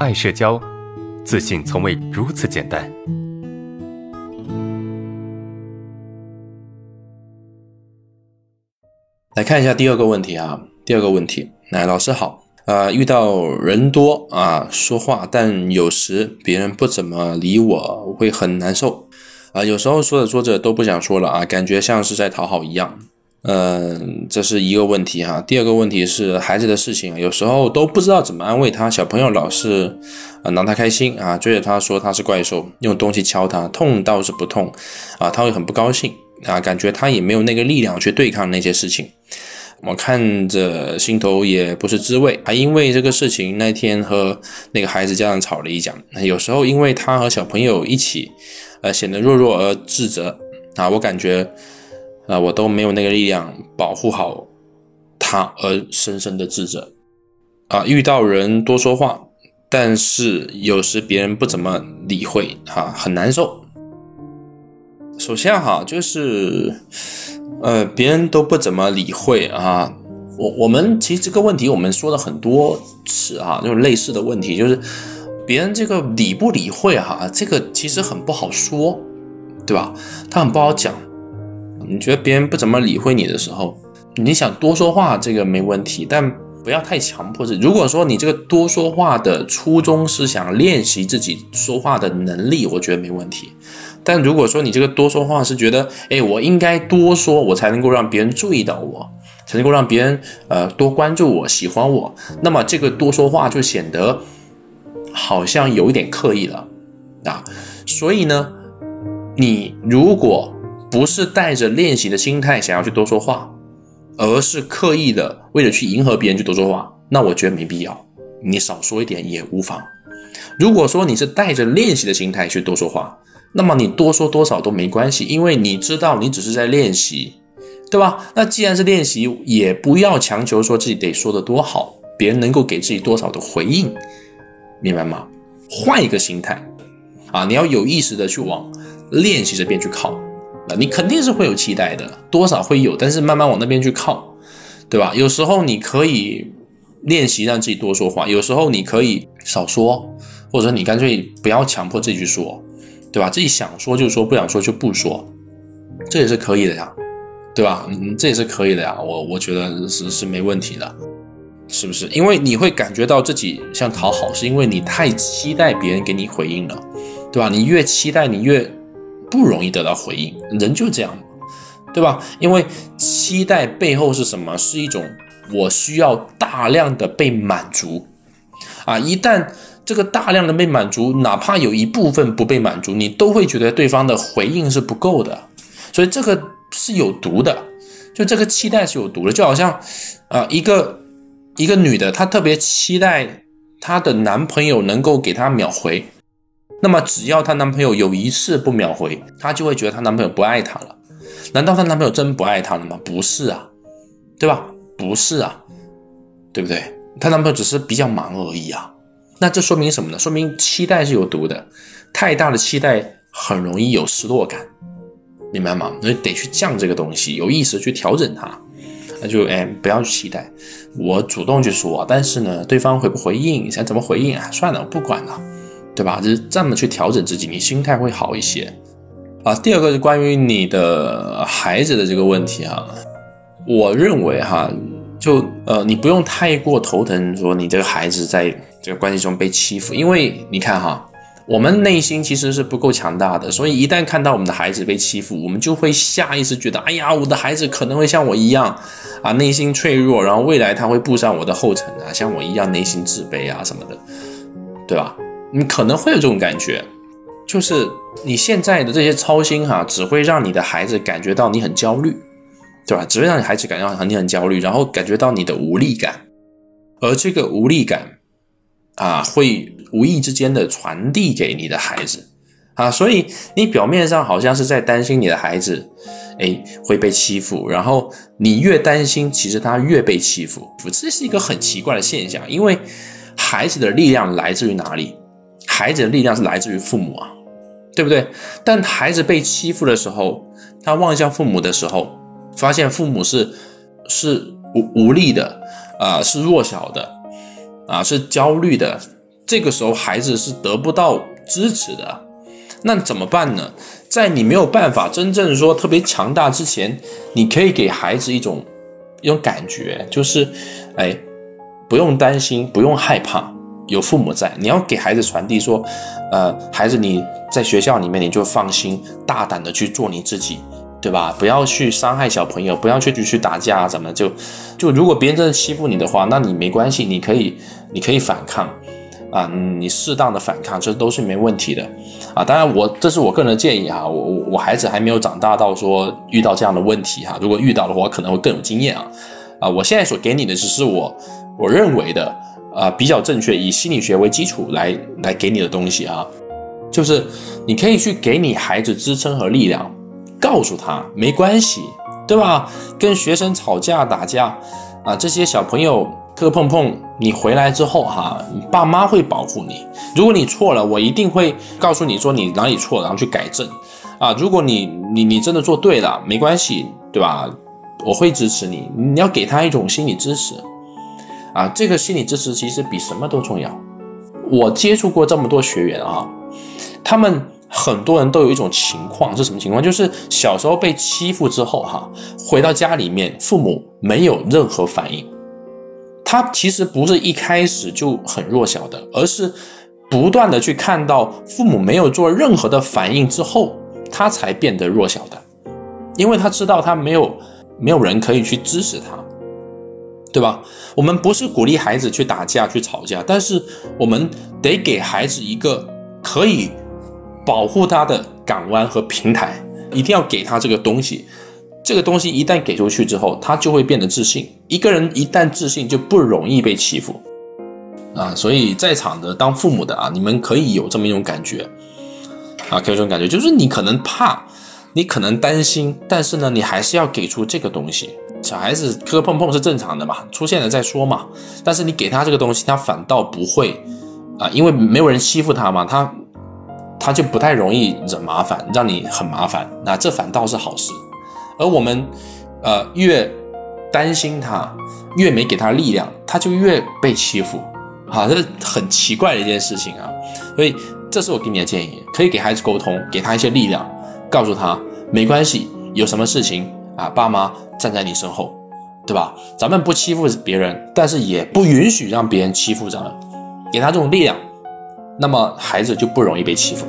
爱社交，自信从未如此简单。来看一下第二个问题啊，第二个问题，来，老师好，呃，遇到人多啊说话，但有时别人不怎么理我，我会很难受啊，有时候说着说着都不想说了啊，感觉像是在讨好一样。嗯，这是一个问题哈。第二个问题是孩子的事情，有时候都不知道怎么安慰他。小朋友老是啊拿他开心啊，追着他说他是怪兽，用东西敲他，痛倒是不痛啊，他会很不高兴啊，感觉他也没有那个力量去对抗那些事情。我看着心头也不是滋味啊，因为这个事情那天和那个孩子家长吵了一架。有时候因为他和小朋友一起，呃，显得弱弱而自责啊，我感觉。啊，我都没有那个力量保护好他，而深深的自责。啊，遇到人多说话，但是有时别人不怎么理会，哈，很难受。首先哈，就是呃，别人都不怎么理会啊。我我们其实这个问题我们说了很多次啊，就是类似的问题，就是别人这个理不理会哈，这个其实很不好说，对吧？他很不好讲。你觉得别人不怎么理会你的时候，你想多说话，这个没问题，但不要太强迫自己。如果说你这个多说话的初衷是想练习自己说话的能力，我觉得没问题。但如果说你这个多说话是觉得，哎，我应该多说，我才能够让别人注意到我，才能够让别人呃多关注我、喜欢我，那么这个多说话就显得好像有一点刻意了啊。所以呢，你如果不是带着练习的心态想要去多说话，而是刻意的为了去迎合别人去多说话，那我觉得没必要，你少说一点也无妨。如果说你是带着练习的心态去多说话，那么你多说多少都没关系，因为你知道你只是在练习，对吧？那既然是练习，也不要强求说自己得说的多好，别人能够给自己多少的回应，明白吗？换一个心态啊，你要有意识的去往练习这边去靠。那你肯定是会有期待的，多少会有，但是慢慢往那边去靠，对吧？有时候你可以练习让自己多说话，有时候你可以少说，或者你干脆不要强迫自己去说，对吧？自己想说就说，不想说就不说，这也是可以的呀，对吧？嗯，这也是可以的呀，我我觉得是是没问题的，是不是？因为你会感觉到自己像讨好，是因为你太期待别人给你回应了，对吧？你越期待，你越。不容易得到回应，人就这样，对吧？因为期待背后是什么？是一种我需要大量的被满足啊！一旦这个大量的被满足，哪怕有一部分不被满足，你都会觉得对方的回应是不够的，所以这个是有毒的，就这个期待是有毒的，就好像啊，一个一个女的，她特别期待她的男朋友能够给她秒回。那么，只要她男朋友有一次不秒回，她就会觉得她男朋友不爱她了。难道她男朋友真不爱她了吗？不是啊，对吧？不是啊，对不对？她男朋友只是比较忙而已啊。那这说明什么呢？说明期待是有毒的，太大的期待很容易有失落感，明白吗？所以得去降这个东西，有意识去调整它。那就哎，不要去期待，我主动去说，但是呢，对方回不回应，想怎么回应啊？算了，不管了。对吧？就是这么去调整自己，你心态会好一些啊。第二个是关于你的孩子的这个问题哈，我认为哈，就呃，你不用太过头疼，说你这个孩子在这个关系中被欺负，因为你看哈，我们内心其实是不够强大的，所以一旦看到我们的孩子被欺负，我们就会下意识觉得，哎呀，我的孩子可能会像我一样啊，内心脆弱，然后未来他会步上我的后尘啊，像我一样内心自卑啊什么的，对吧？你可能会有这种感觉，就是你现在的这些操心哈，只会让你的孩子感觉到你很焦虑，对吧？只会让你孩子感觉到你很焦虑，然后感觉到你的无力感，而这个无力感啊，会无意之间的传递给你的孩子啊，所以你表面上好像是在担心你的孩子，哎，会被欺负，然后你越担心，其实他越被欺负，这是一个很奇怪的现象，因为孩子的力量来自于哪里？孩子的力量是来自于父母啊，对不对？但孩子被欺负的时候，他望向父母的时候，发现父母是是无无力的啊，是弱小的啊，是焦虑的，这个时候孩子是得不到支持的。那怎么办呢？在你没有办法真正说特别强大之前，你可以给孩子一种一种感觉，就是，哎，不用担心，不用害怕，有父母在。你要给孩子传递说，呃，孩子你在学校里面你就放心，大胆的去做你自己，对吧？不要去伤害小朋友，不要去去去打架啊，怎么就就如果别人真的欺负你的话，那你没关系，你可以你可以反抗。啊，你适当的反抗，这都是没问题的，啊，当然我这是我个人的建议哈，我我我孩子还没有长大到说遇到这样的问题哈，如果遇到的话，可能会更有经验啊，啊，我现在所给你的只是我我认为的啊比较正确，以心理学为基础来来给你的东西啊，就是你可以去给你孩子支撑和力量，告诉他没关系，对吧？跟学生吵架打架啊，这些小朋友。磕磕碰碰，你回来之后哈，你爸妈会保护你。如果你错了，我一定会告诉你说你哪里错，然后去改正。啊，如果你你你真的做对了，没关系，对吧？我会支持你。你要给他一种心理支持，啊，这个心理支持其实比什么都重要。我接触过这么多学员啊，他们很多人都有一种情况是什么情况？就是小时候被欺负之后哈，回到家里面，父母没有任何反应。他其实不是一开始就很弱小的，而是不断的去看到父母没有做任何的反应之后，他才变得弱小的。因为他知道他没有没有人可以去支持他，对吧？我们不是鼓励孩子去打架去吵架，但是我们得给孩子一个可以保护他的港湾和平台，一定要给他这个东西。这个东西一旦给出去之后，他就会变得自信。一个人一旦自信，就不容易被欺负啊！所以在场的当父母的啊，你们可以有这么一种感觉啊，可以有这种感觉，就是你可能怕，你可能担心，但是呢，你还是要给出这个东西。小孩子磕磕碰碰是正常的嘛，出现了再说嘛。但是你给他这个东西，他反倒不会啊，因为没有人欺负他嘛，他他就不太容易惹麻烦，让你很麻烦。那这反倒是好事。而我们，呃，越担心他，越没给他力量，他就越被欺负，啊，这很奇怪的一件事情啊。所以，这是我给你的建议，可以给孩子沟通，给他一些力量，告诉他没关系，有什么事情啊，爸妈站在你身后，对吧？咱们不欺负别人，但是也不允许让别人欺负咱们，给他这种力量，那么孩子就不容易被欺负。